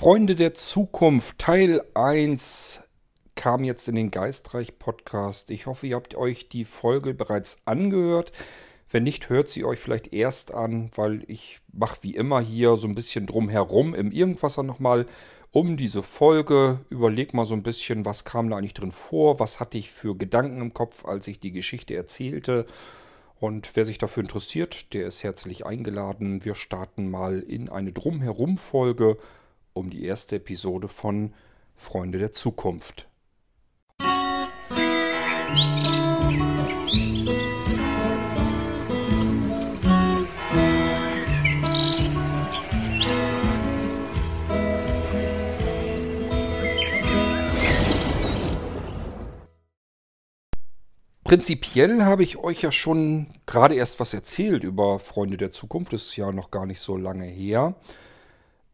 Freunde der Zukunft, Teil 1 kam jetzt in den Geistreich Podcast. Ich hoffe, ihr habt euch die Folge bereits angehört. Wenn nicht, hört sie euch vielleicht erst an, weil ich mache wie immer hier so ein bisschen drumherum im Irgendwasser nochmal um diese Folge. Überleg mal so ein bisschen, was kam da eigentlich drin vor, was hatte ich für Gedanken im Kopf, als ich die Geschichte erzählte. Und wer sich dafür interessiert, der ist herzlich eingeladen. Wir starten mal in eine Drumherum-Folge um die erste Episode von Freunde der Zukunft. Prinzipiell habe ich euch ja schon gerade erst was erzählt über Freunde der Zukunft. Das ist ja noch gar nicht so lange her.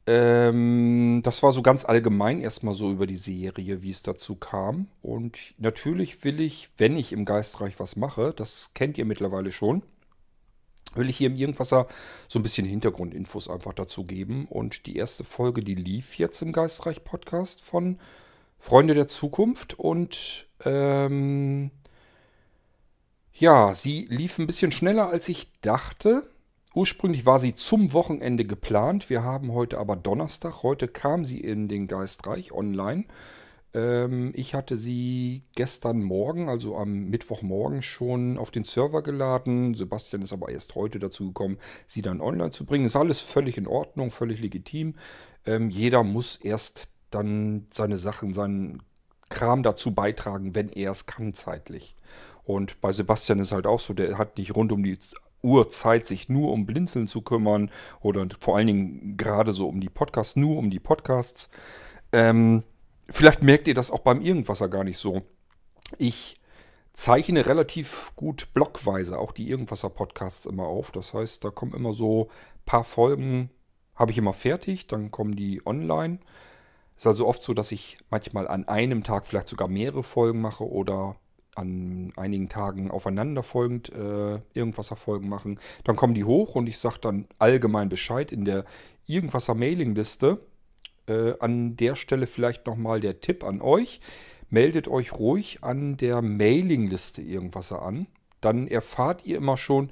Ähm, das war so ganz allgemein erstmal so über die Serie, wie es dazu kam. Und natürlich will ich, wenn ich im Geistreich was mache, das kennt ihr mittlerweile schon, will ich hier im Irgendwasser so ein bisschen Hintergrundinfos einfach dazu geben. Und die erste Folge, die lief jetzt im Geistreich Podcast von Freunde der Zukunft. Und ähm, ja, sie lief ein bisschen schneller, als ich dachte. Ursprünglich war sie zum Wochenende geplant. Wir haben heute aber Donnerstag. Heute kam sie in den Geistreich online. Ähm, ich hatte sie gestern Morgen, also am Mittwochmorgen, schon auf den Server geladen. Sebastian ist aber erst heute dazu gekommen, sie dann online zu bringen. Ist alles völlig in Ordnung, völlig legitim. Ähm, jeder muss erst dann seine Sachen, seinen Kram dazu beitragen, wenn er es kann zeitlich. Und bei Sebastian ist halt auch so, der hat nicht rund um die Uhr Zeit, sich nur um Blinzeln zu kümmern oder vor allen Dingen gerade so um die Podcasts, nur um die Podcasts. Ähm, vielleicht merkt ihr das auch beim Irgendwasser gar nicht so. Ich zeichne relativ gut blockweise auch die Irgendwasser-Podcasts immer auf. Das heißt, da kommen immer so ein paar Folgen, habe ich immer fertig, dann kommen die online. Ist also oft so, dass ich manchmal an einem Tag vielleicht sogar mehrere Folgen mache oder an einigen Tagen aufeinanderfolgend äh, Irgendwasser-Folgen machen. Dann kommen die hoch und ich sage dann allgemein Bescheid in der Irgendwasser-Mailingliste. Äh, an der Stelle vielleicht nochmal der Tipp an euch. Meldet euch ruhig an der Mailingliste Irgendwasser an. Dann erfahrt ihr immer schon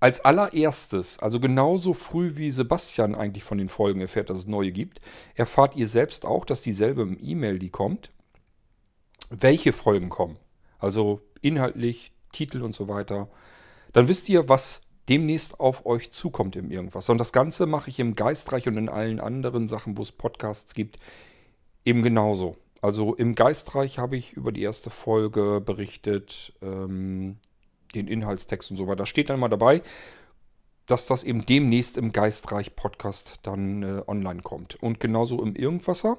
als allererstes, also genauso früh wie Sebastian eigentlich von den Folgen erfährt, dass es neue gibt, erfahrt ihr selbst auch, dass dieselbe E-Mail, die kommt, welche Folgen kommen also inhaltlich, Titel und so weiter, dann wisst ihr, was demnächst auf euch zukommt im Irgendwas. Und das Ganze mache ich im Geistreich und in allen anderen Sachen, wo es Podcasts gibt, eben genauso. Also im Geistreich habe ich über die erste Folge berichtet, ähm, den Inhaltstext und so weiter. Da steht dann mal dabei, dass das eben demnächst im Geistreich Podcast dann äh, online kommt. Und genauso im Irgendwasser.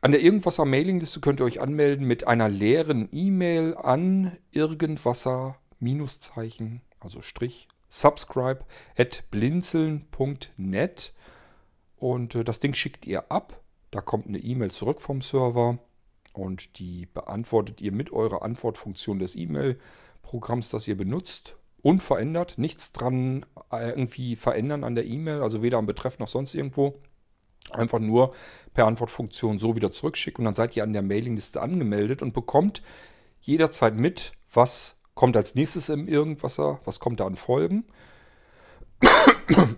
An der Irgendwasser Mailingliste könnt ihr euch anmelden mit einer leeren E-Mail an Irgendwasser-Zeichen, also Strich, subscribe at blinzeln.net und äh, das Ding schickt ihr ab. Da kommt eine E-Mail zurück vom Server und die beantwortet ihr mit eurer Antwortfunktion des E-Mail-Programms, das ihr benutzt. Unverändert, nichts dran äh, irgendwie verändern an der E-Mail, also weder am Betreff noch sonst irgendwo. Einfach nur per Antwortfunktion so wieder zurückschicken und dann seid ihr an der Mailingliste angemeldet und bekommt jederzeit mit, was kommt als nächstes im Irgendwasser, was kommt da an Folgen.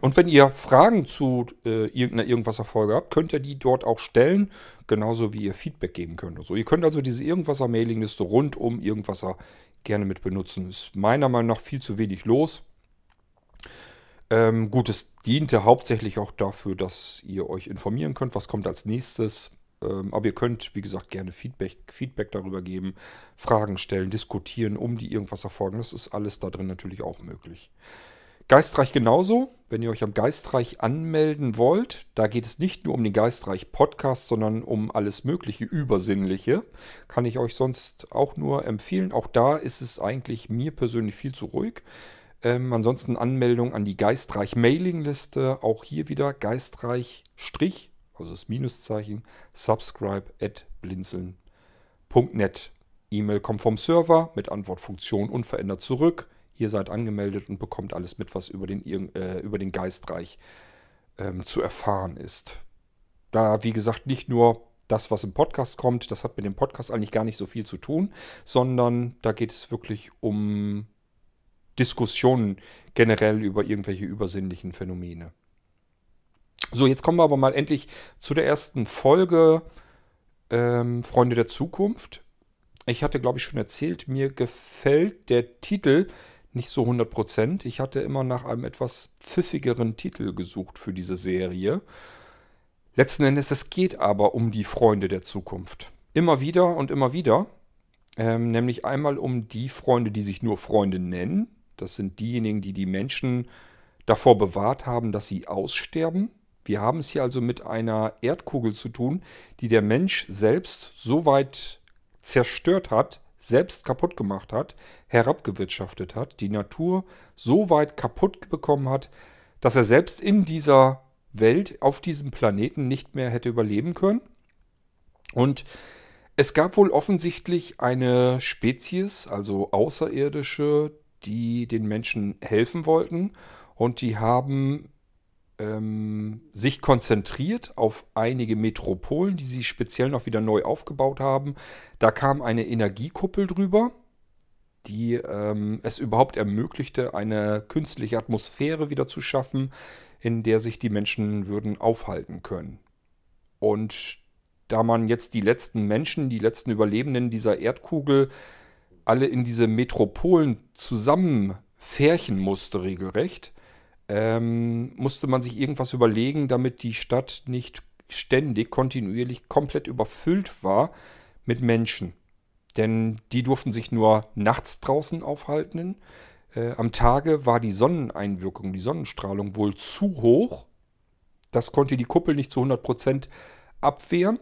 Und wenn ihr Fragen zu äh, irgendeiner Irgendwasser-Folge habt, könnt ihr die dort auch stellen, genauso wie ihr Feedback geben könnt. Also ihr könnt also diese Irgendwasser-Mailingliste rund um Irgendwasser gerne mit benutzen. Ist meiner Meinung nach viel zu wenig los. Ähm, gut, es diente hauptsächlich auch dafür, dass ihr euch informieren könnt, was kommt als nächstes. Ähm, aber ihr könnt, wie gesagt, gerne Feedback, Feedback darüber geben, Fragen stellen, diskutieren, um die irgendwas erfolgen. Das ist alles da drin natürlich auch möglich. Geistreich genauso. Wenn ihr euch am Geistreich anmelden wollt, da geht es nicht nur um den Geistreich Podcast, sondern um alles mögliche Übersinnliche. Kann ich euch sonst auch nur empfehlen. Auch da ist es eigentlich mir persönlich viel zu ruhig. Ähm, ansonsten Anmeldung an die Geistreich Mailingliste. Auch hier wieder Geistreich Strich, also das Minuszeichen, subscribe at blinzeln.net. E-Mail kommt vom Server mit Antwortfunktion unverändert zurück. Ihr seid angemeldet und bekommt alles mit, was über den, äh, über den Geistreich ähm, zu erfahren ist. Da, wie gesagt, nicht nur das, was im Podcast kommt, das hat mit dem Podcast eigentlich gar nicht so viel zu tun, sondern da geht es wirklich um Diskussionen generell über irgendwelche übersinnlichen Phänomene. So, jetzt kommen wir aber mal endlich zu der ersten Folge ähm, Freunde der Zukunft. Ich hatte, glaube ich, schon erzählt, mir gefällt der Titel nicht so 100%. Ich hatte immer nach einem etwas pfiffigeren Titel gesucht für diese Serie. Letzten Endes, es geht aber um die Freunde der Zukunft. Immer wieder und immer wieder. Ähm, nämlich einmal um die Freunde, die sich nur Freunde nennen. Das sind diejenigen, die die Menschen davor bewahrt haben, dass sie aussterben. Wir haben es hier also mit einer Erdkugel zu tun, die der Mensch selbst so weit zerstört hat, selbst kaputt gemacht hat, herabgewirtschaftet hat, die Natur so weit kaputt bekommen hat, dass er selbst in dieser Welt auf diesem Planeten nicht mehr hätte überleben können. Und es gab wohl offensichtlich eine Spezies, also Außerirdische, die den Menschen helfen wollten und die haben ähm, sich konzentriert auf einige Metropolen, die sie speziell noch wieder neu aufgebaut haben. Da kam eine Energiekuppel drüber, die ähm, es überhaupt ermöglichte, eine künstliche Atmosphäre wieder zu schaffen, in der sich die Menschen würden aufhalten können. Und da man jetzt die letzten Menschen, die letzten Überlebenden dieser Erdkugel alle in diese Metropolen zusammenfärchen musste, regelrecht, ähm, musste man sich irgendwas überlegen, damit die Stadt nicht ständig, kontinuierlich komplett überfüllt war mit Menschen. Denn die durften sich nur nachts draußen aufhalten. Äh, am Tage war die Sonneneinwirkung, die Sonnenstrahlung wohl zu hoch. Das konnte die Kuppel nicht zu 100% abwehren.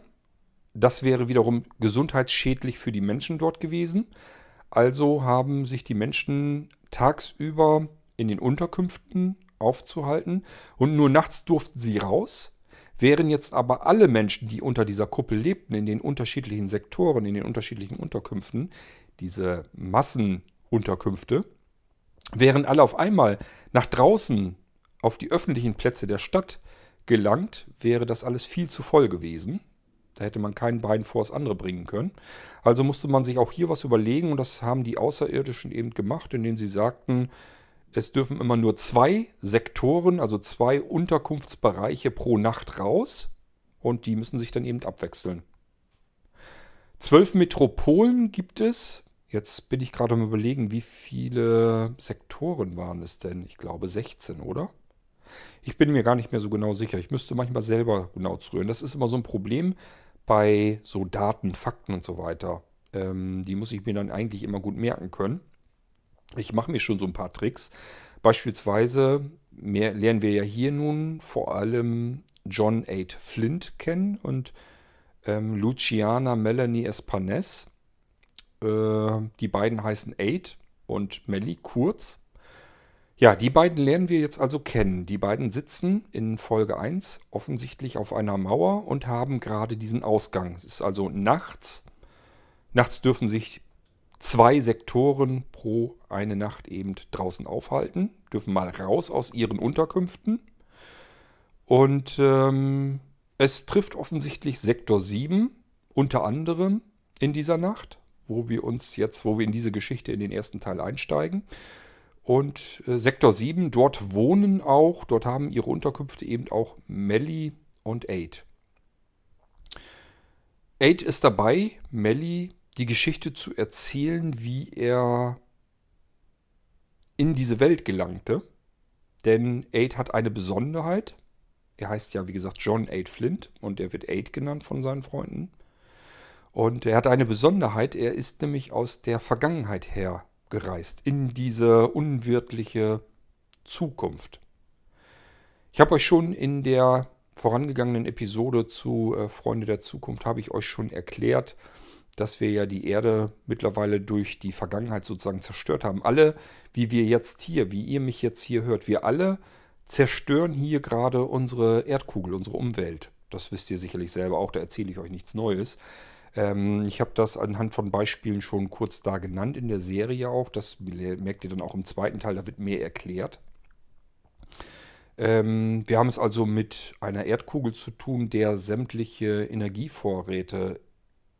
Das wäre wiederum gesundheitsschädlich für die Menschen dort gewesen. Also haben sich die Menschen tagsüber in den Unterkünften aufzuhalten und nur nachts durften sie raus. Wären jetzt aber alle Menschen, die unter dieser Kuppel lebten, in den unterschiedlichen Sektoren, in den unterschiedlichen Unterkünften, diese Massenunterkünfte, wären alle auf einmal nach draußen auf die öffentlichen Plätze der Stadt gelangt, wäre das alles viel zu voll gewesen. Da hätte man kein Bein vor das andere bringen können. Also musste man sich auch hier was überlegen und das haben die Außerirdischen eben gemacht, indem sie sagten, es dürfen immer nur zwei Sektoren, also zwei Unterkunftsbereiche pro Nacht raus und die müssen sich dann eben abwechseln. Zwölf Metropolen gibt es. Jetzt bin ich gerade am überlegen, wie viele Sektoren waren es denn? Ich glaube 16, oder? Ich bin mir gar nicht mehr so genau sicher. Ich müsste manchmal selber genau zurühren. Das ist immer so ein Problem bei so Daten, Fakten und so weiter. Ähm, die muss ich mir dann eigentlich immer gut merken können. Ich mache mir schon so ein paar Tricks. Beispielsweise mehr, lernen wir ja hier nun vor allem John 8 Flint kennen und ähm, Luciana Melanie Espanes. Äh, die beiden heißen 8 und Melly kurz. Ja, die beiden lernen wir jetzt also kennen. Die beiden sitzen in Folge 1 offensichtlich auf einer Mauer und haben gerade diesen Ausgang. Es ist also nachts. Nachts dürfen sich zwei Sektoren pro eine Nacht eben draußen aufhalten, dürfen mal raus aus ihren Unterkünften. Und ähm, es trifft offensichtlich Sektor 7 unter anderem in dieser Nacht, wo wir uns jetzt, wo wir in diese Geschichte in den ersten Teil einsteigen. Und äh, Sektor 7, dort wohnen auch, dort haben ihre Unterkünfte eben auch Melly und Aid. Aid ist dabei, Melly die Geschichte zu erzählen, wie er in diese Welt gelangte. Denn Aid hat eine Besonderheit. Er heißt ja, wie gesagt, John Aid Flint und er wird Aid genannt von seinen Freunden. Und er hat eine Besonderheit, er ist nämlich aus der Vergangenheit her gereist, in diese unwirtliche Zukunft. Ich habe euch schon in der vorangegangenen Episode zu äh, Freunde der Zukunft, habe ich euch schon erklärt, dass wir ja die Erde mittlerweile durch die Vergangenheit sozusagen zerstört haben. Alle, wie wir jetzt hier, wie ihr mich jetzt hier hört, wir alle zerstören hier gerade unsere Erdkugel, unsere Umwelt. Das wisst ihr sicherlich selber auch, da erzähle ich euch nichts Neues. Ähm, ich habe das anhand von Beispielen schon kurz da genannt in der Serie auch. Das merkt ihr dann auch im zweiten Teil, da wird mehr erklärt. Ähm, wir haben es also mit einer Erdkugel zu tun, der sämtliche Energievorräte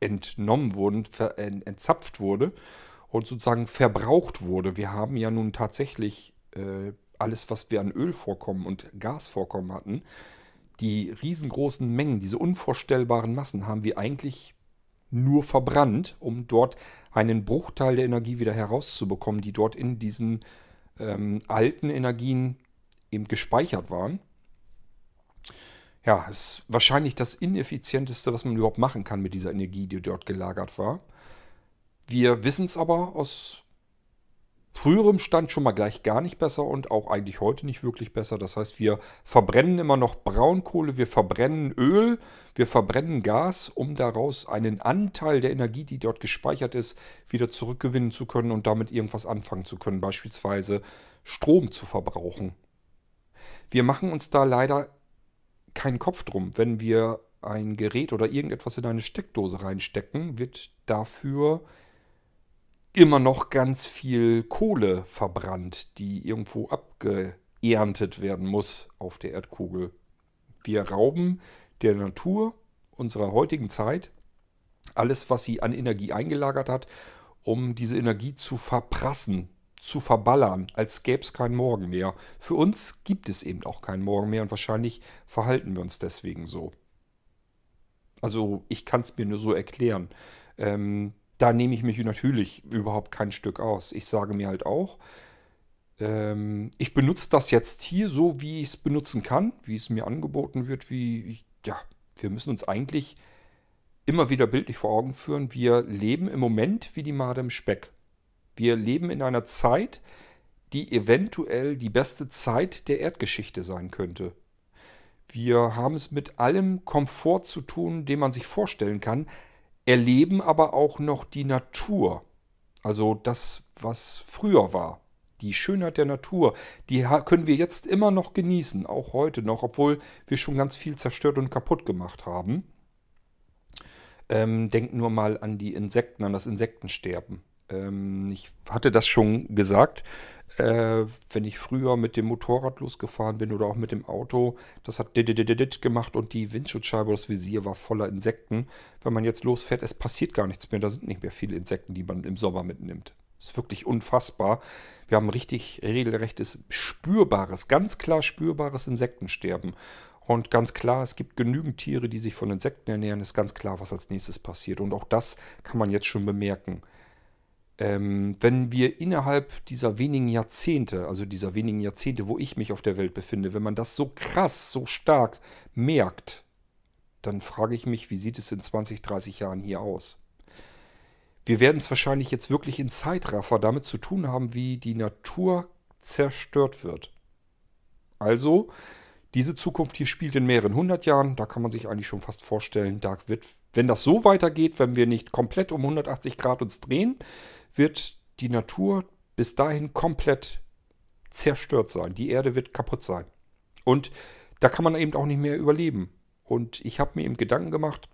entnommen wurden, entzapft wurde und sozusagen verbraucht wurde. Wir haben ja nun tatsächlich äh, alles, was wir an Ölvorkommen und Gasvorkommen hatten, die riesengroßen Mengen, diese unvorstellbaren Massen haben wir eigentlich nur verbrannt, um dort einen Bruchteil der Energie wieder herauszubekommen, die dort in diesen ähm, alten Energien eben gespeichert waren. Ja, ist wahrscheinlich das ineffizienteste, was man überhaupt machen kann mit dieser Energie, die dort gelagert war. Wir wissen es aber aus früherem Stand schon mal gleich gar nicht besser und auch eigentlich heute nicht wirklich besser. Das heißt, wir verbrennen immer noch Braunkohle, wir verbrennen Öl, wir verbrennen Gas, um daraus einen Anteil der Energie, die dort gespeichert ist, wieder zurückgewinnen zu können und damit irgendwas anfangen zu können, beispielsweise Strom zu verbrauchen. Wir machen uns da leider keinen Kopf drum. Wenn wir ein Gerät oder irgendetwas in eine Steckdose reinstecken, wird dafür immer noch ganz viel Kohle verbrannt, die irgendwo abgeerntet werden muss auf der Erdkugel. Wir rauben der Natur unserer heutigen Zeit alles, was sie an Energie eingelagert hat, um diese Energie zu verprassen, zu verballern, als gäbe es keinen Morgen mehr. Für uns gibt es eben auch keinen Morgen mehr und wahrscheinlich verhalten wir uns deswegen so. Also ich kann es mir nur so erklären. Ähm, da nehme ich mich natürlich überhaupt kein Stück aus. Ich sage mir halt auch, ähm, ich benutze das jetzt hier so, wie ich es benutzen kann, wie es mir angeboten wird, wie, ja, wir müssen uns eigentlich immer wieder bildlich vor Augen führen, wir leben im Moment wie die Made im Speck. Wir leben in einer Zeit, die eventuell die beste Zeit der Erdgeschichte sein könnte. Wir haben es mit allem Komfort zu tun, den man sich vorstellen kann, erleben aber auch noch die Natur. Also das, was früher war. Die Schönheit der Natur, die können wir jetzt immer noch genießen, auch heute noch, obwohl wir schon ganz viel zerstört und kaputt gemacht haben. Ähm, denkt nur mal an die Insekten, an das Insektensterben. Ähm, ich hatte das schon gesagt äh, wenn ich früher mit dem Motorrad losgefahren bin oder auch mit dem Auto, das hat dit gemacht und die Windschutzscheibe, das Visier war voller Insekten. Wenn man jetzt losfährt, es passiert gar nichts mehr. Da sind nicht mehr viele Insekten, die man im Sommer mitnimmt. Das ist wirklich unfassbar. Wir haben richtig regelrechtes, spürbares, ganz klar spürbares Insektensterben. Und ganz klar, es gibt genügend Tiere, die sich von Insekten ernähren. Ist ganz klar, was als nächstes passiert. Und auch das kann man jetzt schon bemerken ähm, wenn wir innerhalb dieser wenigen Jahrzehnte, also dieser wenigen Jahrzehnte, wo ich mich auf der Welt befinde, wenn man das so krass, so stark merkt, dann frage ich mich, wie sieht es in 20, 30 Jahren hier aus? Wir werden es wahrscheinlich jetzt wirklich in Zeitraffer damit zu tun haben, wie die Natur zerstört wird. Also, diese Zukunft hier spielt in mehreren hundert Jahren, da kann man sich eigentlich schon fast vorstellen, da wird, wenn das so weitergeht, wenn wir nicht komplett um 180 Grad uns drehen, wird die Natur bis dahin komplett zerstört sein. Die Erde wird kaputt sein. Und da kann man eben auch nicht mehr überleben. Und ich habe mir eben Gedanken gemacht,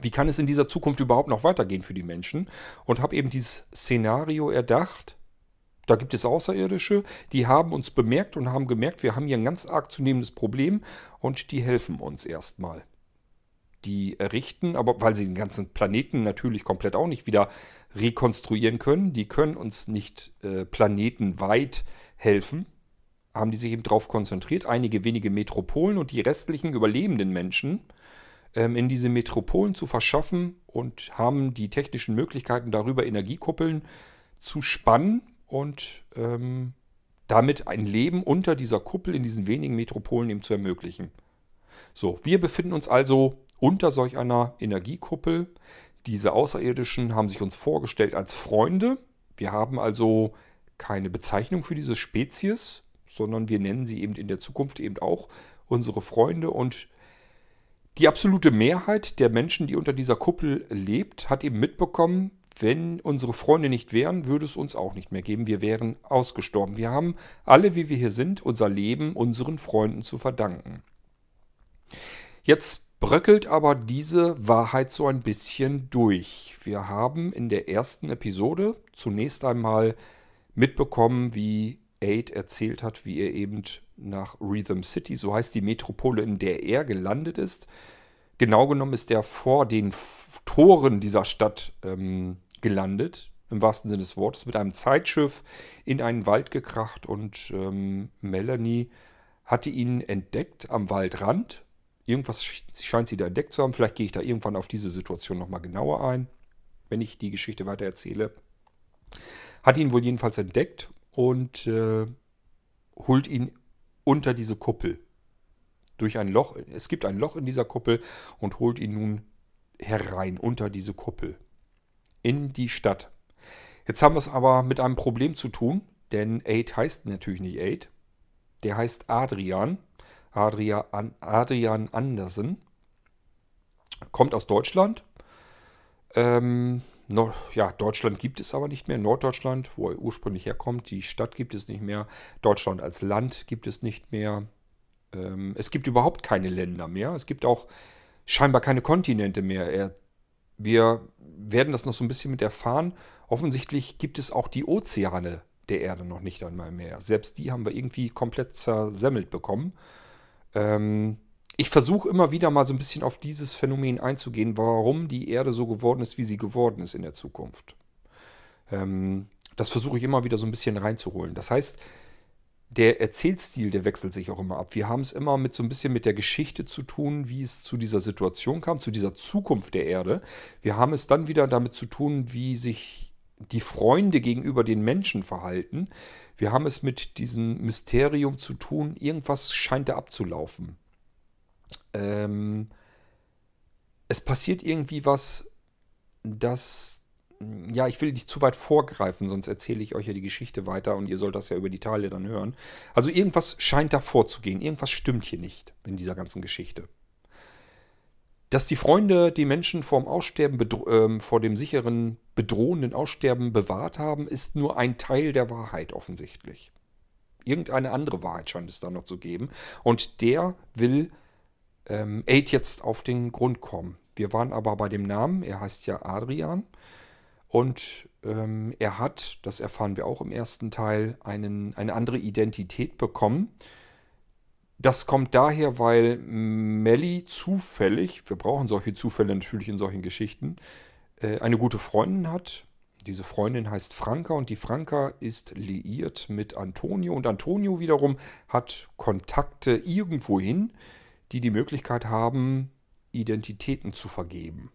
wie kann es in dieser Zukunft überhaupt noch weitergehen für die Menschen? Und habe eben dieses Szenario erdacht. Da gibt es Außerirdische, die haben uns bemerkt und haben gemerkt, wir haben hier ein ganz arg zunehmendes Problem und die helfen uns erstmal die errichten, aber weil sie den ganzen Planeten natürlich komplett auch nicht wieder rekonstruieren können, die können uns nicht äh, planetenweit helfen, haben die sich eben darauf konzentriert, einige wenige Metropolen und die restlichen überlebenden Menschen ähm, in diese Metropolen zu verschaffen und haben die technischen Möglichkeiten darüber Energiekuppeln zu spannen und ähm, damit ein Leben unter dieser Kuppel in diesen wenigen Metropolen eben zu ermöglichen. So, wir befinden uns also unter solch einer Energiekuppel. Diese Außerirdischen haben sich uns vorgestellt als Freunde. Wir haben also keine Bezeichnung für diese Spezies, sondern wir nennen sie eben in der Zukunft eben auch unsere Freunde. Und die absolute Mehrheit der Menschen, die unter dieser Kuppel lebt, hat eben mitbekommen, wenn unsere Freunde nicht wären, würde es uns auch nicht mehr geben. Wir wären ausgestorben. Wir haben alle, wie wir hier sind, unser Leben unseren Freunden zu verdanken. Jetzt bröckelt aber diese Wahrheit so ein bisschen durch. Wir haben in der ersten Episode zunächst einmal mitbekommen, wie Aid erzählt hat, wie er eben nach Rhythm City, so heißt die Metropole, in der er gelandet ist. Genau genommen ist er vor den Toren dieser Stadt ähm, gelandet, im wahrsten Sinne des Wortes, mit einem Zeitschiff in einen Wald gekracht und ähm, Melanie hatte ihn entdeckt am Waldrand. Irgendwas scheint sie da entdeckt zu haben. Vielleicht gehe ich da irgendwann auf diese Situation nochmal genauer ein, wenn ich die Geschichte weiter erzähle. Hat ihn wohl jedenfalls entdeckt und äh, holt ihn unter diese Kuppel. Durch ein Loch, es gibt ein Loch in dieser Kuppel und holt ihn nun herein unter diese Kuppel. In die Stadt. Jetzt haben wir es aber mit einem Problem zu tun, denn Aid heißt natürlich nicht Aid. Der heißt Adrian. Adrian, Andersen. Kommt aus Deutschland. Ähm, no, ja, Deutschland gibt es aber nicht mehr. Norddeutschland, wo er ursprünglich herkommt. Die Stadt gibt es nicht mehr. Deutschland als Land gibt es nicht mehr. Ähm, es gibt überhaupt keine Länder mehr. Es gibt auch scheinbar keine Kontinente mehr. Er, wir werden das noch so ein bisschen mit erfahren. Offensichtlich gibt es auch die Ozeane der Erde noch nicht einmal mehr. Selbst die haben wir irgendwie komplett zersemmelt bekommen. Ähm, ich versuche immer wieder mal so ein bisschen auf dieses Phänomen einzugehen, warum die Erde so geworden ist, wie sie geworden ist in der Zukunft. Ähm, das versuche ich immer wieder so ein bisschen reinzuholen. Das heißt, der Erzählstil, der wechselt sich auch immer ab. Wir haben es immer mit so ein bisschen mit der Geschichte zu tun, wie es zu dieser Situation kam, zu dieser Zukunft der Erde. Wir haben es dann wieder damit zu tun, wie sich die Freunde gegenüber den Menschen verhalten. Wir haben es mit diesem Mysterium zu tun, irgendwas scheint da abzulaufen. Ähm, es passiert irgendwie was, das ja, ich will nicht zu weit vorgreifen, sonst erzähle ich euch ja die Geschichte weiter und ihr sollt das ja über die Teile dann hören. Also irgendwas scheint da vorzugehen, irgendwas stimmt hier nicht in dieser ganzen Geschichte. Dass die Freunde die Menschen vor dem Aussterben, äh, vor dem sicheren, bedrohenden Aussterben bewahrt haben, ist nur ein Teil der Wahrheit offensichtlich. Irgendeine andere Wahrheit scheint es da noch zu geben. Und der will ähm, Aid jetzt auf den Grund kommen. Wir waren aber bei dem Namen, er heißt ja Adrian. Und ähm, er hat, das erfahren wir auch im ersten Teil, einen, eine andere Identität bekommen. Das kommt daher, weil Melly zufällig, wir brauchen solche Zufälle natürlich in solchen Geschichten, äh, eine gute Freundin hat. Diese Freundin heißt Franka und die Franka ist liiert mit Antonio und Antonio wiederum hat Kontakte irgendwohin, die die Möglichkeit haben, Identitäten zu vergeben.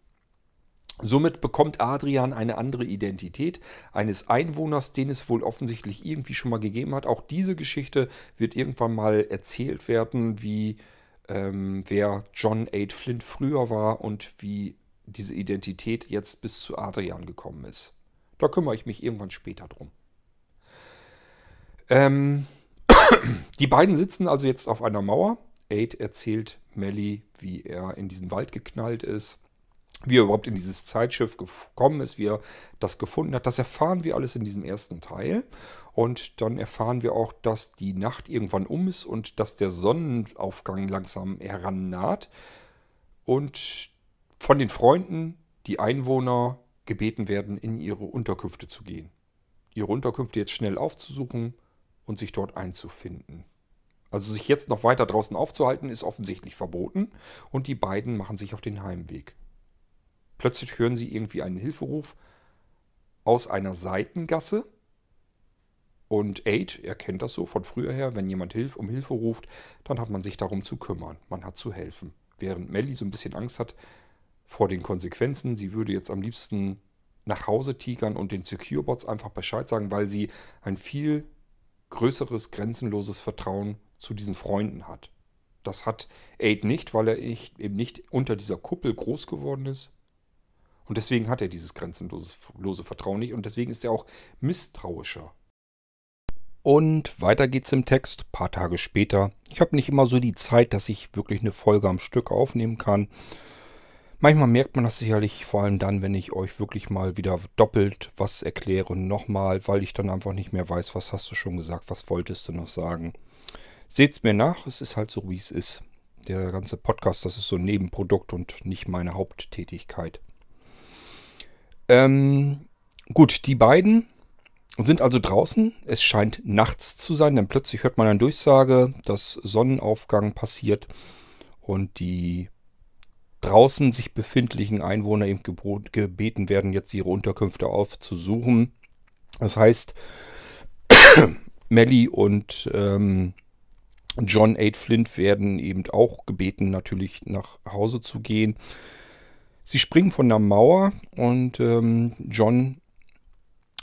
Somit bekommt Adrian eine andere Identität eines Einwohners, den es wohl offensichtlich irgendwie schon mal gegeben hat. Auch diese Geschichte wird irgendwann mal erzählt werden, wie ähm, wer John 8 Flint früher war und wie diese Identität jetzt bis zu Adrian gekommen ist. Da kümmere ich mich irgendwann später drum. Ähm, die beiden sitzen also jetzt auf einer Mauer. Aid erzählt Melly, wie er in diesen Wald geknallt ist wie er überhaupt in dieses Zeitschiff gekommen ist, wie er das gefunden hat. Das erfahren wir alles in diesem ersten Teil. Und dann erfahren wir auch, dass die Nacht irgendwann um ist und dass der Sonnenaufgang langsam herannaht. Und von den Freunden, die Einwohner, gebeten werden, in ihre Unterkünfte zu gehen. Ihre Unterkünfte jetzt schnell aufzusuchen und sich dort einzufinden. Also sich jetzt noch weiter draußen aufzuhalten, ist offensichtlich verboten und die beiden machen sich auf den Heimweg. Plötzlich hören sie irgendwie einen Hilferuf aus einer Seitengasse. Und Aid, er kennt das so von früher her, wenn jemand Hilf um Hilfe ruft, dann hat man sich darum zu kümmern. Man hat zu helfen. Während Melly so ein bisschen Angst hat vor den Konsequenzen, sie würde jetzt am liebsten nach Hause tigern und den Securebots einfach Bescheid sagen, weil sie ein viel größeres, grenzenloses Vertrauen zu diesen Freunden hat. Das hat Aid nicht, weil er eben nicht unter dieser Kuppel groß geworden ist, und deswegen hat er dieses grenzenlose Vertrauen nicht und deswegen ist er auch misstrauischer. Und weiter geht's im Text, paar Tage später. Ich habe nicht immer so die Zeit, dass ich wirklich eine Folge am Stück aufnehmen kann. Manchmal merkt man das sicherlich, vor allem dann, wenn ich euch wirklich mal wieder doppelt was erkläre nochmal, weil ich dann einfach nicht mehr weiß, was hast du schon gesagt, was wolltest du noch sagen. Seht's mir nach, es ist halt so, wie es ist. Der ganze Podcast, das ist so ein Nebenprodukt und nicht meine Haupttätigkeit. Ähm, gut, die beiden Sind also draußen. Es scheint nachts zu sein, denn plötzlich hört man eine Durchsage, dass Sonnenaufgang passiert und die draußen sich befindlichen Einwohner eben gebeten werden, jetzt ihre Unterkünfte aufzusuchen. Das heißt, Melly und ähm, John Aid Flint werden eben auch gebeten, natürlich nach Hause zu gehen. Sie springen von der Mauer und ähm, John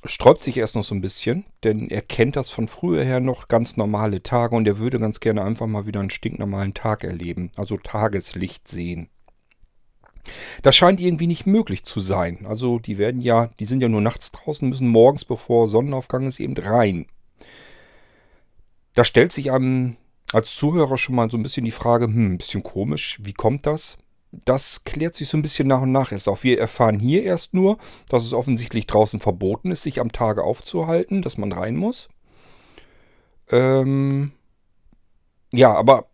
sträubt sich erst noch so ein bisschen, denn er kennt das von früher her noch ganz normale Tage und er würde ganz gerne einfach mal wieder einen stinknormalen Tag erleben, also Tageslicht sehen. Das scheint irgendwie nicht möglich zu sein. Also die werden ja, die sind ja nur nachts draußen, müssen morgens, bevor Sonnenaufgang ist, eben rein. Da stellt sich einem als Zuhörer schon mal so ein bisschen die Frage, hm, ein bisschen komisch, wie kommt das? Das klärt sich so ein bisschen nach und nach erst auf. Wir erfahren hier erst nur, dass es offensichtlich draußen verboten ist, sich am Tage aufzuhalten, dass man rein muss. Ähm, ja, aber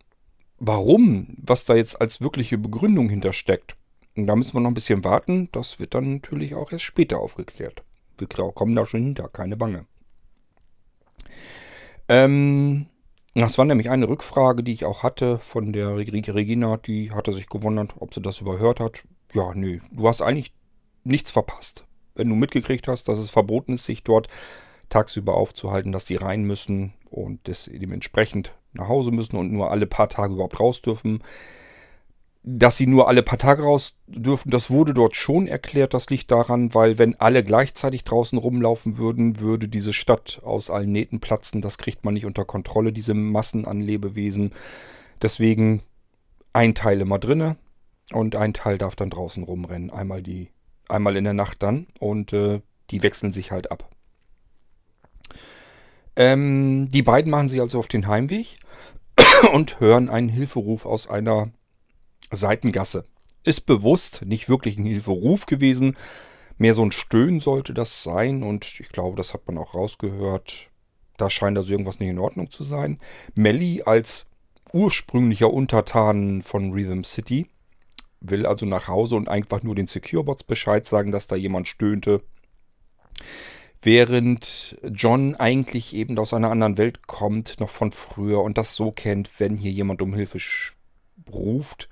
warum, was da jetzt als wirkliche Begründung hintersteckt, da müssen wir noch ein bisschen warten. Das wird dann natürlich auch erst später aufgeklärt. Wir kommen da schon hinter, keine Bange. Ähm, das war nämlich eine Rückfrage, die ich auch hatte von der Regina. Die hatte sich gewundert, ob sie das überhört hat. Ja, nö. Du hast eigentlich nichts verpasst, wenn du mitgekriegt hast, dass es verboten ist, sich dort tagsüber aufzuhalten, dass die rein müssen und dementsprechend nach Hause müssen und nur alle paar Tage überhaupt raus dürfen dass sie nur alle paar Tage raus dürfen, das wurde dort schon erklärt. Das liegt daran, weil wenn alle gleichzeitig draußen rumlaufen würden, würde diese Stadt aus allen Nähten platzen. Das kriegt man nicht unter Kontrolle, diese Massen an Lebewesen. Deswegen ein Teil immer drinne und ein Teil darf dann draußen rumrennen. Einmal, die, einmal in der Nacht dann und äh, die wechseln sich halt ab. Ähm, die beiden machen sich also auf den Heimweg und hören einen Hilferuf aus einer Seitengasse. Ist bewusst nicht wirklich ein Hilferuf gewesen. Mehr so ein Stöhnen sollte das sein. Und ich glaube, das hat man auch rausgehört. Da scheint also irgendwas nicht in Ordnung zu sein. Melly als ursprünglicher Untertan von Rhythm City will also nach Hause und einfach nur den Securebots Bescheid sagen, dass da jemand stöhnte. Während John eigentlich eben aus einer anderen Welt kommt, noch von früher und das so kennt, wenn hier jemand um Hilfe ruft,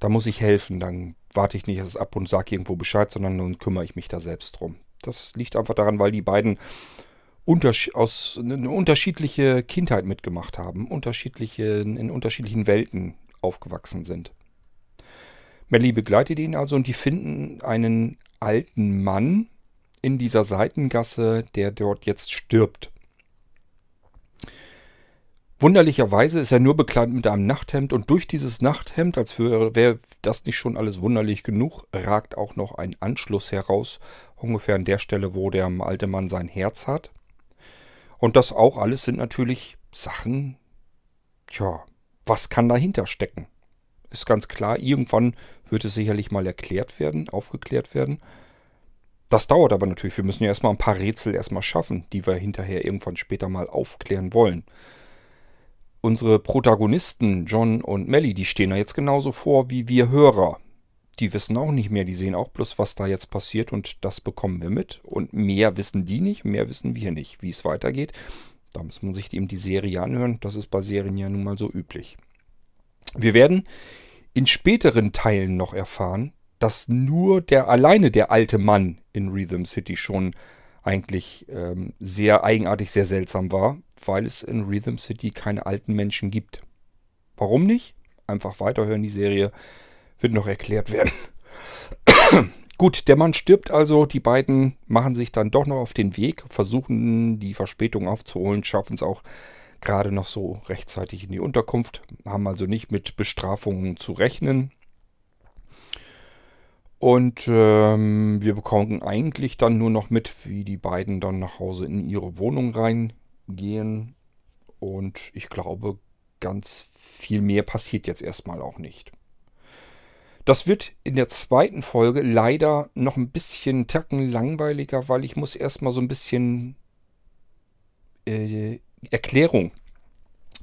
da muss ich helfen. Dann warte ich nicht erst ab und sage irgendwo Bescheid, sondern dann kümmere ich mich da selbst drum. Das liegt einfach daran, weil die beiden aus, eine unterschiedliche Kindheit mitgemacht haben, unterschiedliche, in unterschiedlichen Welten aufgewachsen sind. Melly begleitet ihn also und die finden einen alten Mann in dieser Seitengasse, der dort jetzt stirbt. Wunderlicherweise ist er nur bekleidet mit einem Nachthemd und durch dieses Nachthemd, als wäre das nicht schon alles wunderlich genug, ragt auch noch ein Anschluss heraus, ungefähr an der Stelle, wo der alte Mann sein Herz hat. Und das auch alles sind natürlich Sachen, tja, was kann dahinter stecken? Ist ganz klar, irgendwann wird es sicherlich mal erklärt werden, aufgeklärt werden. Das dauert aber natürlich, wir müssen ja erstmal ein paar Rätsel erstmal schaffen, die wir hinterher irgendwann später mal aufklären wollen unsere Protagonisten, John und Melly, die stehen da jetzt genauso vor wie wir Hörer. Die wissen auch nicht mehr, die sehen auch bloß, was da jetzt passiert und das bekommen wir mit. Und mehr wissen die nicht, mehr wissen wir nicht, wie es weitergeht. Da muss man sich eben die Serie anhören. Das ist bei Serien ja nun mal so üblich. Wir werden in späteren Teilen noch erfahren, dass nur der alleine der alte Mann in Rhythm City schon eigentlich ähm, sehr eigenartig, sehr seltsam war weil es in Rhythm City keine alten Menschen gibt. Warum nicht? Einfach weiterhören, die Serie wird noch erklärt werden. Gut, der Mann stirbt also, die beiden machen sich dann doch noch auf den Weg, versuchen die Verspätung aufzuholen, schaffen es auch gerade noch so rechtzeitig in die Unterkunft, haben also nicht mit Bestrafungen zu rechnen. Und ähm, wir bekommen eigentlich dann nur noch mit, wie die beiden dann nach Hause in ihre Wohnung rein gehen. Und ich glaube, ganz viel mehr passiert jetzt erstmal auch nicht. Das wird in der zweiten Folge leider noch ein bisschen tacken langweiliger, weil ich muss erstmal so ein bisschen äh, Erklärung,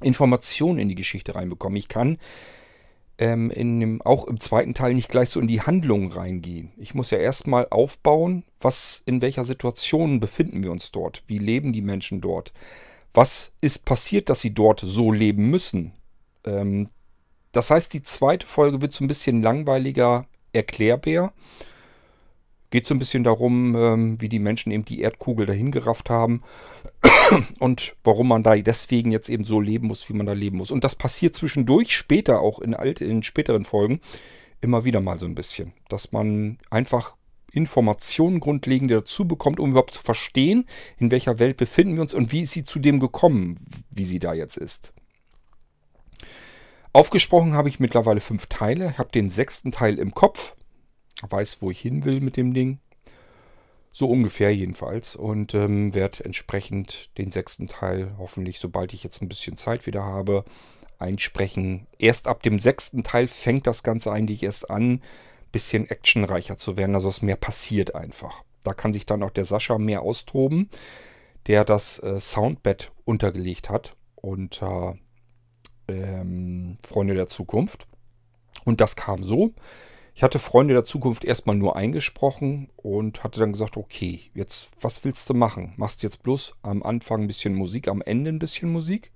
Informationen in die Geschichte reinbekommen. Ich kann ähm, in dem, auch im zweiten Teil nicht gleich so in die Handlung reingehen. Ich muss ja erstmal aufbauen, was in welcher Situation befinden wir uns dort? Wie leben die Menschen dort? Was ist passiert, dass sie dort so leben müssen? Ähm, das heißt, die zweite Folge wird so ein bisschen langweiliger erklärbär. Geht so ein bisschen darum, ähm, wie die Menschen eben die Erdkugel dahin gerafft haben und warum man da deswegen jetzt eben so leben muss, wie man da leben muss. Und das passiert zwischendurch, später auch in, alt, in späteren Folgen, immer wieder mal so ein bisschen. Dass man einfach Informationen grundlegende dazu bekommt, um überhaupt zu verstehen, in welcher Welt befinden wir uns und wie ist sie zu dem gekommen, wie sie da jetzt ist. Aufgesprochen habe ich mittlerweile fünf Teile, Ich habe den sechsten Teil im Kopf, weiß, wo ich hin will mit dem Ding. So ungefähr jedenfalls. Und ähm, werde entsprechend den sechsten Teil hoffentlich, sobald ich jetzt ein bisschen Zeit wieder habe, einsprechen. Erst ab dem sechsten Teil fängt das Ganze eigentlich erst an, bisschen actionreicher zu werden. Also es mehr passiert einfach. Da kann sich dann auch der Sascha mehr austoben, der das äh, Soundbed untergelegt hat unter ähm, Freunde der Zukunft. Und das kam so. Ich hatte Freunde der Zukunft erstmal nur eingesprochen und hatte dann gesagt, okay, jetzt, was willst du machen? Machst du jetzt bloß am Anfang ein bisschen Musik, am Ende ein bisschen Musik?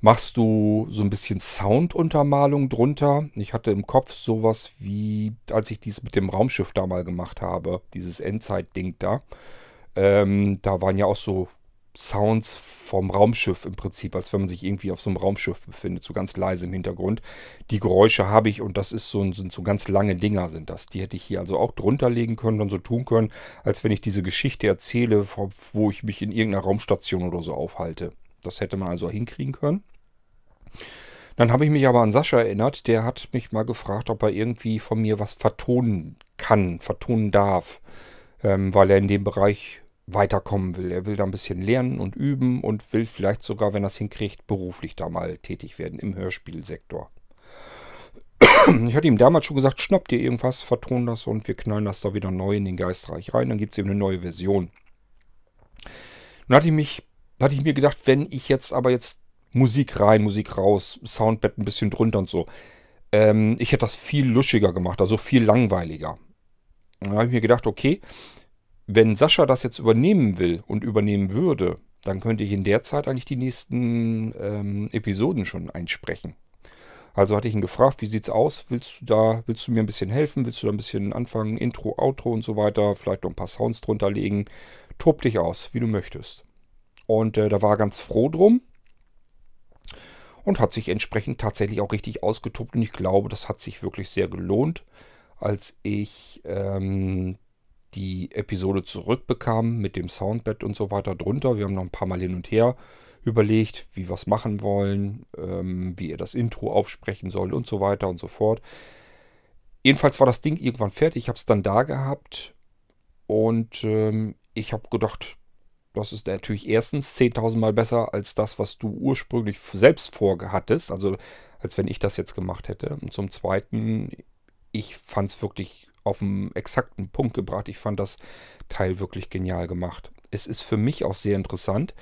Machst du so ein bisschen Sounduntermalung drunter? Ich hatte im Kopf sowas wie, als ich dies mit dem Raumschiff da mal gemacht habe, dieses Endzeit-Ding da. Ähm, da waren ja auch so Sounds vom Raumschiff im Prinzip, als wenn man sich irgendwie auf so einem Raumschiff befindet, so ganz leise im Hintergrund. Die Geräusche habe ich und das ist so, sind so ganz lange Dinger sind das. Die hätte ich hier also auch drunter legen können und so tun können, als wenn ich diese Geschichte erzähle, wo ich mich in irgendeiner Raumstation oder so aufhalte. Das hätte man also hinkriegen können. Dann habe ich mich aber an Sascha erinnert, der hat mich mal gefragt, ob er irgendwie von mir was vertonen kann, vertonen darf, ähm, weil er in dem Bereich weiterkommen will. Er will da ein bisschen lernen und üben und will vielleicht sogar, wenn er es hinkriegt, beruflich da mal tätig werden im Hörspielsektor. Ich hatte ihm damals schon gesagt, schnapp dir irgendwas, verton das und wir knallen das da wieder neu in den Geistreich rein. Dann gibt es eben eine neue Version. Dann hatte ich, mich, hatte ich mir gedacht, wenn ich jetzt aber jetzt Musik rein, Musik raus, Soundbett ein bisschen drunter und so, ähm, ich hätte das viel luschiger gemacht, also viel langweiliger. Dann habe ich mir gedacht, okay, wenn Sascha das jetzt übernehmen will und übernehmen würde, dann könnte ich in der Zeit eigentlich die nächsten ähm, Episoden schon einsprechen. Also hatte ich ihn gefragt, wie sieht's aus? Willst du da, willst du mir ein bisschen helfen? Willst du da ein bisschen anfangen? Intro, Outro und so weiter, vielleicht noch ein paar Sounds drunter legen. Tob dich aus, wie du möchtest. Und äh, da war er ganz froh drum. Und hat sich entsprechend tatsächlich auch richtig ausgetobt. Und ich glaube, das hat sich wirklich sehr gelohnt, als ich ähm, die Episode zurückbekam mit dem Soundbed und so weiter drunter. Wir haben noch ein paar Mal hin und her überlegt, wie wir es machen wollen, ähm, wie er das Intro aufsprechen soll und so weiter und so fort. Jedenfalls war das Ding irgendwann fertig. Ich habe es dann da gehabt und ähm, ich habe gedacht, das ist natürlich erstens 10.000 Mal besser als das, was du ursprünglich selbst vorgehattest. Also als wenn ich das jetzt gemacht hätte. Und zum Zweiten, ich fand es wirklich auf den exakten Punkt gebracht. Ich fand das Teil wirklich genial gemacht. Es ist für mich auch sehr interessant,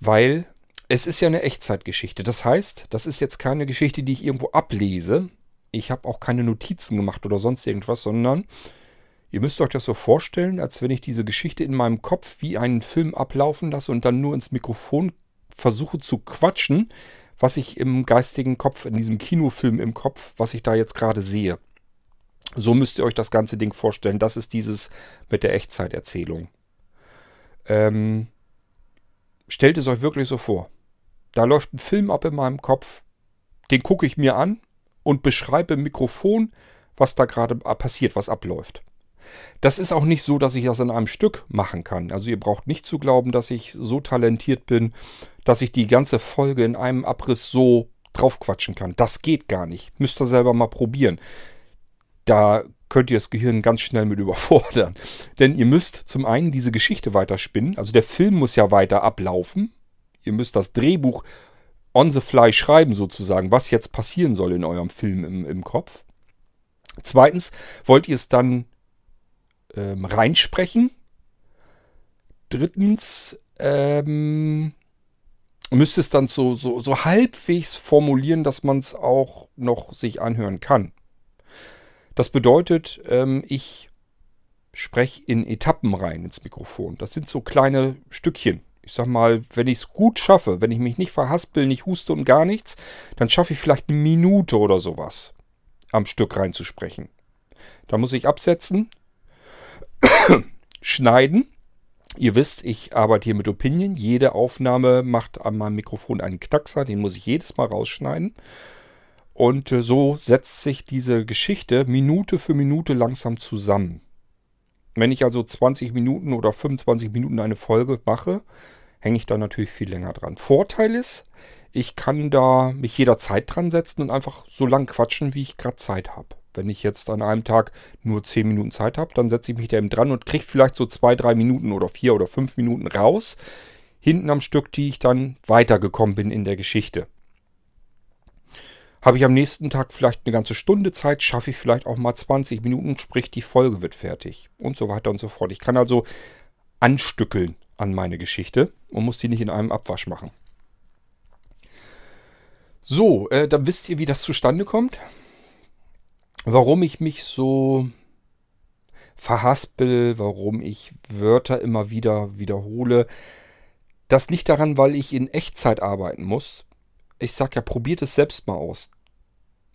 weil es ist ja eine Echtzeitgeschichte. Das heißt, das ist jetzt keine Geschichte, die ich irgendwo ablese. Ich habe auch keine Notizen gemacht oder sonst irgendwas, sondern ihr müsst euch das so vorstellen, als wenn ich diese Geschichte in meinem Kopf wie einen Film ablaufen lasse und dann nur ins Mikrofon versuche zu quatschen, was ich im geistigen Kopf, in diesem Kinofilm im Kopf, was ich da jetzt gerade sehe. So müsst ihr euch das ganze Ding vorstellen. Das ist dieses mit der Echtzeiterzählung. Ähm, stellt es euch wirklich so vor. Da läuft ein Film ab in meinem Kopf. Den gucke ich mir an und beschreibe im Mikrofon, was da gerade passiert, was abläuft. Das ist auch nicht so, dass ich das in einem Stück machen kann. Also ihr braucht nicht zu glauben, dass ich so talentiert bin, dass ich die ganze Folge in einem Abriss so draufquatschen kann. Das geht gar nicht. Müsst ihr selber mal probieren da könnt ihr das Gehirn ganz schnell mit überfordern. Denn ihr müsst zum einen diese Geschichte weiterspinnen, also der Film muss ja weiter ablaufen. Ihr müsst das Drehbuch on the fly schreiben sozusagen, was jetzt passieren soll in eurem Film im, im Kopf. Zweitens wollt ihr es dann ähm, reinsprechen. Drittens ähm, müsste es dann so, so, so halbwegs formulieren, dass man es auch noch sich anhören kann. Das bedeutet, ähm, ich spreche in Etappen rein ins Mikrofon. Das sind so kleine Stückchen. Ich sag mal, wenn ich es gut schaffe, wenn ich mich nicht verhaspel, nicht huste und gar nichts, dann schaffe ich vielleicht eine Minute oder sowas am Stück reinzusprechen. Da muss ich absetzen, schneiden. Ihr wisst, ich arbeite hier mit Opinion. Jede Aufnahme macht an meinem Mikrofon einen Knackser, den muss ich jedes Mal rausschneiden. Und äh, so setzt sich diese Geschichte Minute für Minute langsam zusammen. Wenn ich also 20 Minuten oder 25 Minuten eine Folge mache, hänge ich da natürlich viel länger dran. Vorteil ist, ich kann da mich jederzeit dran setzen und einfach so lang quatschen, wie ich gerade Zeit habe. Wenn ich jetzt an einem Tag nur 10 Minuten Zeit habe, dann setze ich mich da eben dran und kriege vielleicht so 2, 3 Minuten oder 4 oder 5 Minuten raus, hinten am Stück, die ich dann weitergekommen bin in der Geschichte. Habe ich am nächsten Tag vielleicht eine ganze Stunde Zeit, schaffe ich vielleicht auch mal 20 Minuten, sprich die Folge wird fertig und so weiter und so fort. Ich kann also anstückeln an meine Geschichte und muss die nicht in einem Abwasch machen. So, äh, dann wisst ihr, wie das zustande kommt. Warum ich mich so verhaspel, warum ich Wörter immer wieder wiederhole. Das liegt daran, weil ich in Echtzeit arbeiten muss. Ich sag ja, probiert es selbst mal aus.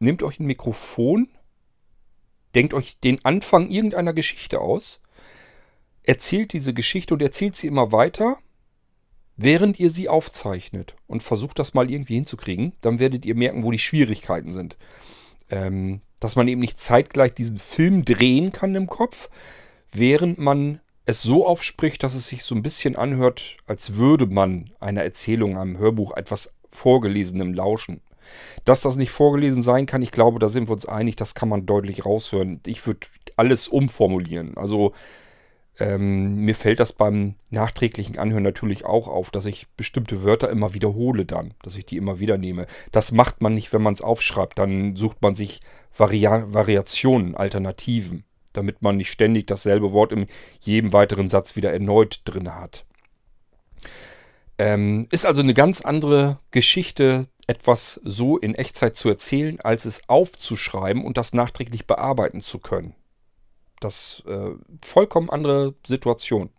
Nehmt euch ein Mikrofon, denkt euch den Anfang irgendeiner Geschichte aus, erzählt diese Geschichte und erzählt sie immer weiter, während ihr sie aufzeichnet und versucht das mal irgendwie hinzukriegen. Dann werdet ihr merken, wo die Schwierigkeiten sind. Ähm, dass man eben nicht zeitgleich diesen Film drehen kann im Kopf, während man es so aufspricht, dass es sich so ein bisschen anhört, als würde man einer Erzählung, einem Hörbuch etwas Vorgelesenem lauschen. Dass das nicht vorgelesen sein kann, ich glaube, da sind wir uns einig, das kann man deutlich raushören. Ich würde alles umformulieren. Also ähm, mir fällt das beim nachträglichen Anhören natürlich auch auf, dass ich bestimmte Wörter immer wiederhole dann, dass ich die immer wieder nehme. Das macht man nicht, wenn man es aufschreibt. Dann sucht man sich Varia Variationen, Alternativen, damit man nicht ständig dasselbe Wort in jedem weiteren Satz wieder erneut drin hat. Ähm, ist also eine ganz andere Geschichte, etwas so in Echtzeit zu erzählen, als es aufzuschreiben und das nachträglich bearbeiten zu können. Das äh, vollkommen andere Situation.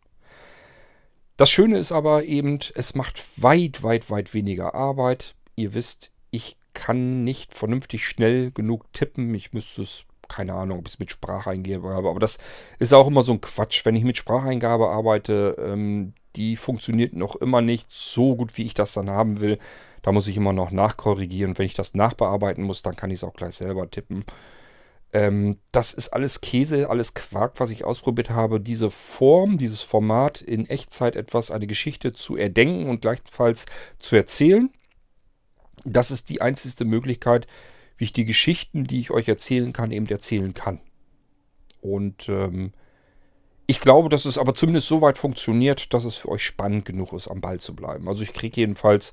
Das Schöne ist aber eben, es macht weit, weit, weit weniger Arbeit. Ihr wisst, ich kann nicht vernünftig schnell genug tippen. Ich müsste es, keine Ahnung, ob ich es mit Spracheingabe habe. Aber das ist auch immer so ein Quatsch. Wenn ich mit Spracheingabe arbeite, ähm, die funktioniert noch immer nicht so gut, wie ich das dann haben will. Da muss ich immer noch nachkorrigieren. Wenn ich das nachbearbeiten muss, dann kann ich es auch gleich selber tippen. Ähm, das ist alles Käse, alles Quark, was ich ausprobiert habe. Diese Form, dieses Format in Echtzeit etwas, eine Geschichte zu erdenken und gleichfalls zu erzählen. Das ist die einzige Möglichkeit, wie ich die Geschichten, die ich euch erzählen kann, eben erzählen kann. Und ähm, ich glaube, dass es aber zumindest so weit funktioniert, dass es für euch spannend genug ist, am Ball zu bleiben. Also ich kriege jedenfalls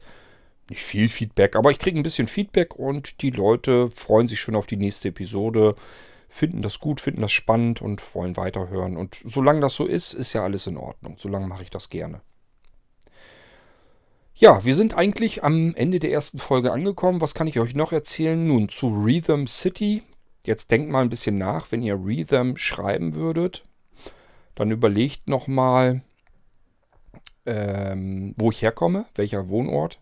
nicht viel Feedback, aber ich kriege ein bisschen Feedback und die Leute freuen sich schon auf die nächste Episode, finden das gut, finden das spannend und wollen weiterhören. Und solange das so ist, ist ja alles in Ordnung. Solange mache ich das gerne. Ja, wir sind eigentlich am Ende der ersten Folge angekommen. Was kann ich euch noch erzählen? Nun zu Rhythm City. Jetzt denkt mal ein bisschen nach, wenn ihr Rhythm schreiben würdet. Dann überlegt nochmal, ähm, wo ich herkomme, welcher Wohnort.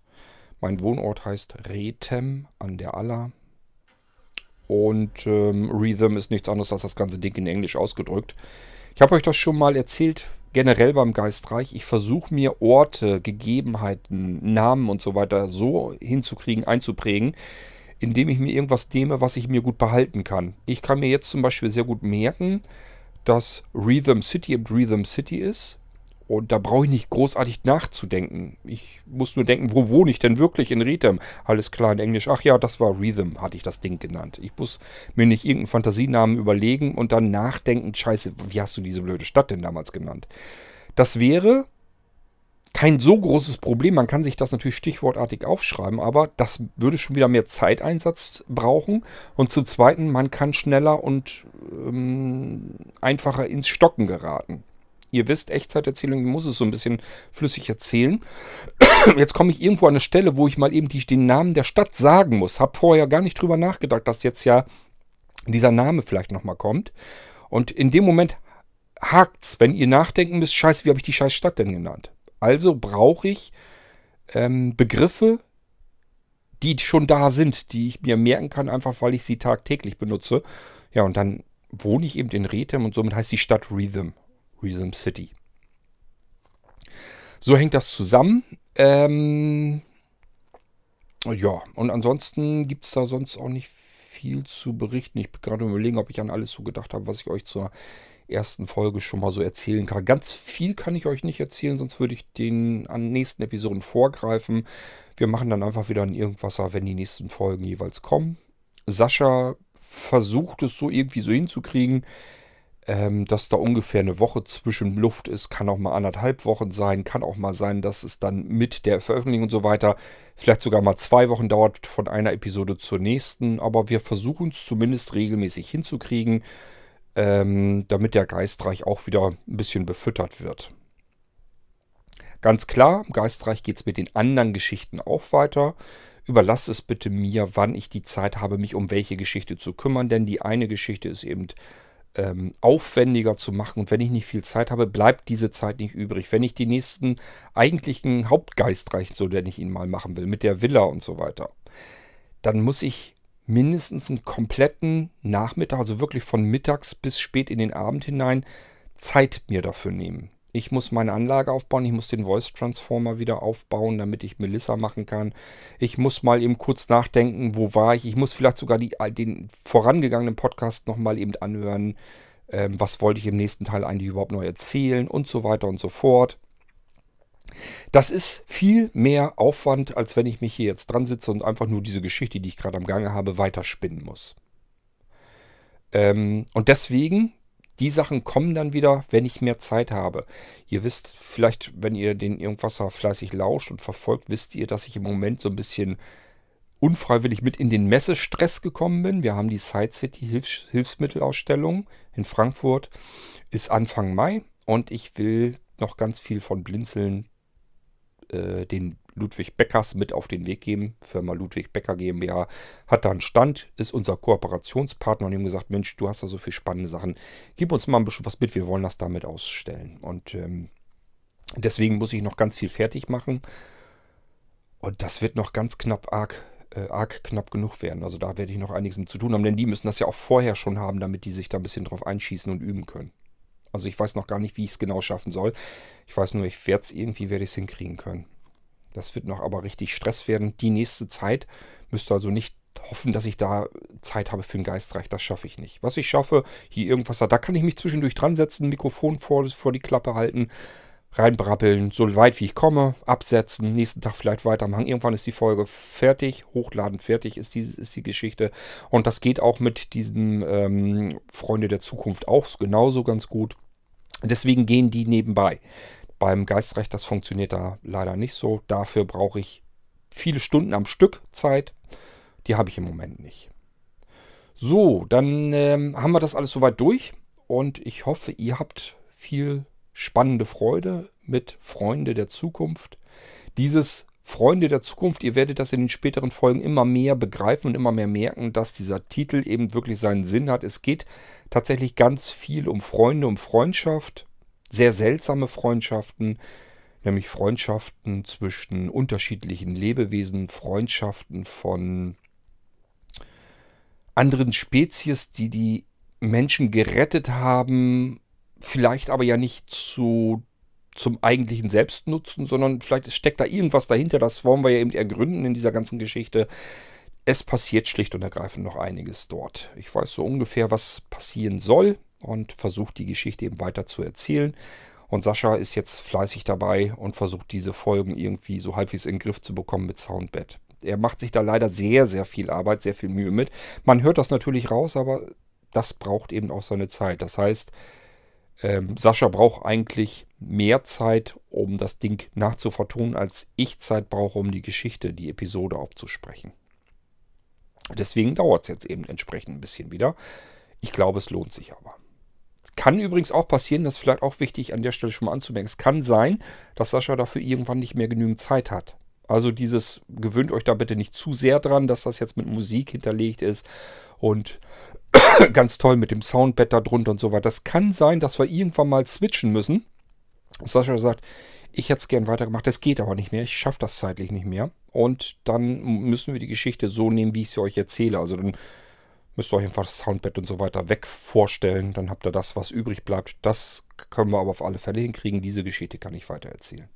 Mein Wohnort heißt Rethem an der Aller. Und ähm, Rhythm ist nichts anderes als das ganze Ding in Englisch ausgedrückt. Ich habe euch das schon mal erzählt, generell beim Geistreich. Ich versuche mir Orte, Gegebenheiten, Namen und so weiter so hinzukriegen, einzuprägen, indem ich mir irgendwas nehme, was ich mir gut behalten kann. Ich kann mir jetzt zum Beispiel sehr gut merken, dass Rhythm City eben Rhythm City ist. Und da brauche ich nicht großartig nachzudenken. Ich muss nur denken, wo wohne ich denn wirklich in Rhythm? Alles klar in Englisch. Ach ja, das war Rhythm, hatte ich das Ding genannt. Ich muss mir nicht irgendeinen Fantasienamen überlegen und dann nachdenken, scheiße, wie hast du diese blöde Stadt denn damals genannt? Das wäre kein so großes Problem. Man kann sich das natürlich stichwortartig aufschreiben, aber das würde schon wieder mehr Zeiteinsatz brauchen. Und zum Zweiten, man kann schneller und ähm, einfacher ins Stocken geraten. Ihr wisst, Echtzeiterzählung, muss es so ein bisschen flüssig erzählen. Jetzt komme ich irgendwo an eine Stelle, wo ich mal eben die, den Namen der Stadt sagen muss. Hab vorher gar nicht drüber nachgedacht, dass jetzt ja dieser Name vielleicht nochmal kommt. Und in dem Moment hakt's, wenn ihr nachdenken müsst, scheiße, wie habe ich die scheiß Stadt denn genannt? Also brauche ich ähm, Begriffe, die schon da sind, die ich mir merken kann, einfach weil ich sie tagtäglich benutze. Ja, und dann wohne ich eben in Rethem und somit heißt die Stadt Rhythm. Rhythm City. So hängt das zusammen. Ähm, ja, und ansonsten gibt es da sonst auch nicht viel zu berichten. Ich bin gerade überlegen, ob ich an alles so gedacht habe, was ich euch zur ersten Folge schon mal so erzählen kann. Ganz viel kann ich euch nicht erzählen, sonst würde ich den an nächsten Episoden vorgreifen. Wir machen dann einfach wieder ein Irgendwasser, wenn die nächsten Folgen jeweils kommen. Sascha versucht es so irgendwie so hinzukriegen, ähm, dass da ungefähr eine Woche zwischen Luft ist. Kann auch mal anderthalb Wochen sein. Kann auch mal sein, dass es dann mit der Veröffentlichung und so weiter vielleicht sogar mal zwei Wochen dauert von einer Episode zur nächsten. Aber wir versuchen es zumindest regelmäßig hinzukriegen ähm, damit der Geistreich auch wieder ein bisschen befüttert wird. Ganz klar, im Geistreich geht es mit den anderen Geschichten auch weiter. Überlasst es bitte mir, wann ich die Zeit habe, mich um welche Geschichte zu kümmern, denn die eine Geschichte ist eben ähm, aufwendiger zu machen und wenn ich nicht viel Zeit habe, bleibt diese Zeit nicht übrig. Wenn ich die nächsten eigentlichen Hauptgeistreich, so den ich ihn mal machen will, mit der Villa und so weiter, dann muss ich mindestens einen kompletten Nachmittag, also wirklich von mittags bis spät in den Abend hinein, Zeit mir dafür nehmen. Ich muss meine Anlage aufbauen, ich muss den Voice Transformer wieder aufbauen, damit ich Melissa machen kann. Ich muss mal eben kurz nachdenken, wo war ich. Ich muss vielleicht sogar die, den vorangegangenen Podcast nochmal eben anhören. Ähm, was wollte ich im nächsten Teil eigentlich überhaupt noch erzählen und so weiter und so fort. Das ist viel mehr Aufwand, als wenn ich mich hier jetzt dran sitze und einfach nur diese Geschichte, die ich gerade am Gange habe, weiterspinnen muss. Ähm, und deswegen, die Sachen kommen dann wieder, wenn ich mehr Zeit habe. Ihr wisst vielleicht, wenn ihr den Irgendwasser fleißig lauscht und verfolgt, wisst ihr, dass ich im Moment so ein bisschen unfreiwillig mit in den Messestress gekommen bin. Wir haben die Side City Hilfs Hilfsmittelausstellung in Frankfurt. Ist Anfang Mai und ich will noch ganz viel von Blinzeln äh, den Ludwig Beckers mit auf den Weg geben. Firma Ludwig Becker GmbH hat da einen Stand, ist unser Kooperationspartner und ihm gesagt, Mensch, du hast da so viele spannende Sachen, gib uns mal ein bisschen was mit, wir wollen das damit ausstellen. Und ähm, deswegen muss ich noch ganz viel fertig machen. Und das wird noch ganz knapp arg, äh, arg knapp genug werden. Also da werde ich noch einiges mit zu tun haben, denn die müssen das ja auch vorher schon haben, damit die sich da ein bisschen drauf einschießen und üben können. Also ich weiß noch gar nicht, wie ich es genau schaffen soll. Ich weiß nur, ich werde es irgendwie, werde ich es hinkriegen können. Das wird noch aber richtig Stress werden. Die nächste Zeit müsste also nicht hoffen, dass ich da Zeit habe für ein Geistreich. Das schaffe ich nicht. Was ich schaffe, hier irgendwas, da kann ich mich zwischendurch dran setzen, Mikrofon vor, vor die Klappe halten, reinbrabbeln, so weit wie ich komme, absetzen, nächsten Tag vielleicht weitermachen. Irgendwann ist die Folge fertig, hochladen fertig ist die, ist die Geschichte. Und das geht auch mit diesen ähm, Freunde der Zukunft auch genauso ganz gut. Deswegen gehen die nebenbei. Beim Geistrecht, das funktioniert da leider nicht so. Dafür brauche ich viele Stunden am Stück Zeit. Die habe ich im Moment nicht. So, dann ähm, haben wir das alles soweit durch. Und ich hoffe, ihr habt viel spannende Freude mit Freunde der Zukunft. Dieses Freunde der Zukunft, ihr werdet das in den späteren Folgen immer mehr begreifen und immer mehr merken, dass dieser Titel eben wirklich seinen Sinn hat. Es geht tatsächlich ganz viel um Freunde, um Freundschaft, sehr seltsame Freundschaften, nämlich Freundschaften zwischen unterschiedlichen Lebewesen, Freundschaften von anderen Spezies, die die Menschen gerettet haben, vielleicht aber ja nicht zu, zum eigentlichen Selbstnutzen, sondern vielleicht steckt da irgendwas dahinter. Das wollen wir ja eben ergründen in dieser ganzen Geschichte. Es passiert schlicht und ergreifend noch einiges dort. Ich weiß so ungefähr, was passieren soll und versuche die Geschichte eben weiter zu erzählen. Und Sascha ist jetzt fleißig dabei und versucht diese Folgen irgendwie so halbwegs in den Griff zu bekommen mit Soundbed. Er macht sich da leider sehr, sehr viel Arbeit, sehr viel Mühe mit. Man hört das natürlich raus, aber das braucht eben auch seine Zeit. Das heißt, ähm, Sascha braucht eigentlich mehr Zeit, um das Ding nachzuvertonen, als ich Zeit brauche, um die Geschichte, die Episode aufzusprechen. Deswegen dauert es jetzt eben entsprechend ein bisschen wieder. Ich glaube, es lohnt sich aber. kann übrigens auch passieren, das ist vielleicht auch wichtig an der Stelle schon mal anzumerken. Es kann sein, dass Sascha dafür irgendwann nicht mehr genügend Zeit hat. Also dieses, gewöhnt euch da bitte nicht zu sehr dran, dass das jetzt mit Musik hinterlegt ist und ganz toll mit dem Soundbett da drunter und so weiter. Das kann sein, dass wir irgendwann mal switchen müssen. Sascha sagt, ich hätte es gern weitergemacht, das geht aber nicht mehr, ich schaffe das zeitlich nicht mehr. Und dann müssen wir die Geschichte so nehmen, wie ich sie euch erzähle. Also dann müsst ihr euch einfach das Soundbett und so weiter weg vorstellen. Dann habt ihr das, was übrig bleibt. Das können wir aber auf alle Fälle hinkriegen. Diese Geschichte kann ich weiter erzählen.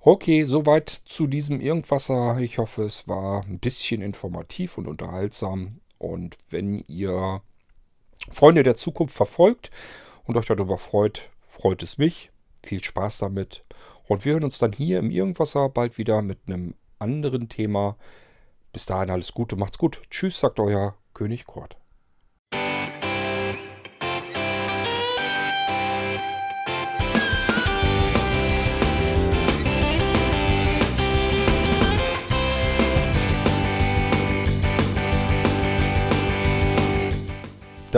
Okay, soweit zu diesem Irgendwasser. Ich hoffe, es war ein bisschen informativ und unterhaltsam. Und wenn ihr Freunde der Zukunft verfolgt und euch darüber freut, freut es mich. Viel Spaß damit. Und wir hören uns dann hier im Irgendwasser bald wieder mit einem anderen Thema. Bis dahin alles Gute, macht's gut. Tschüss, sagt euer König Kurt.